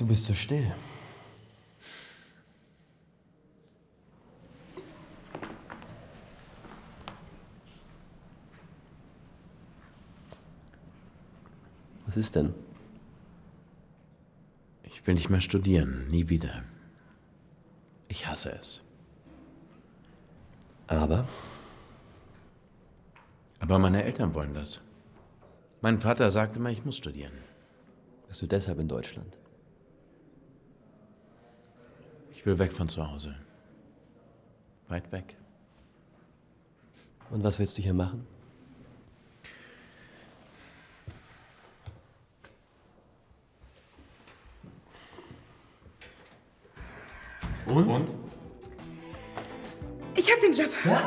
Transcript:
Du bist so still. Was ist denn? Ich will nicht mehr studieren, nie wieder. Ich hasse es. Aber? Aber meine Eltern wollen das. Mein Vater sagte immer, ich muss studieren. Bist du deshalb in Deutschland? Ich will weg von zu Hause. Weit weg. Und was willst du hier machen? Und? Ich hab den Job. Ja?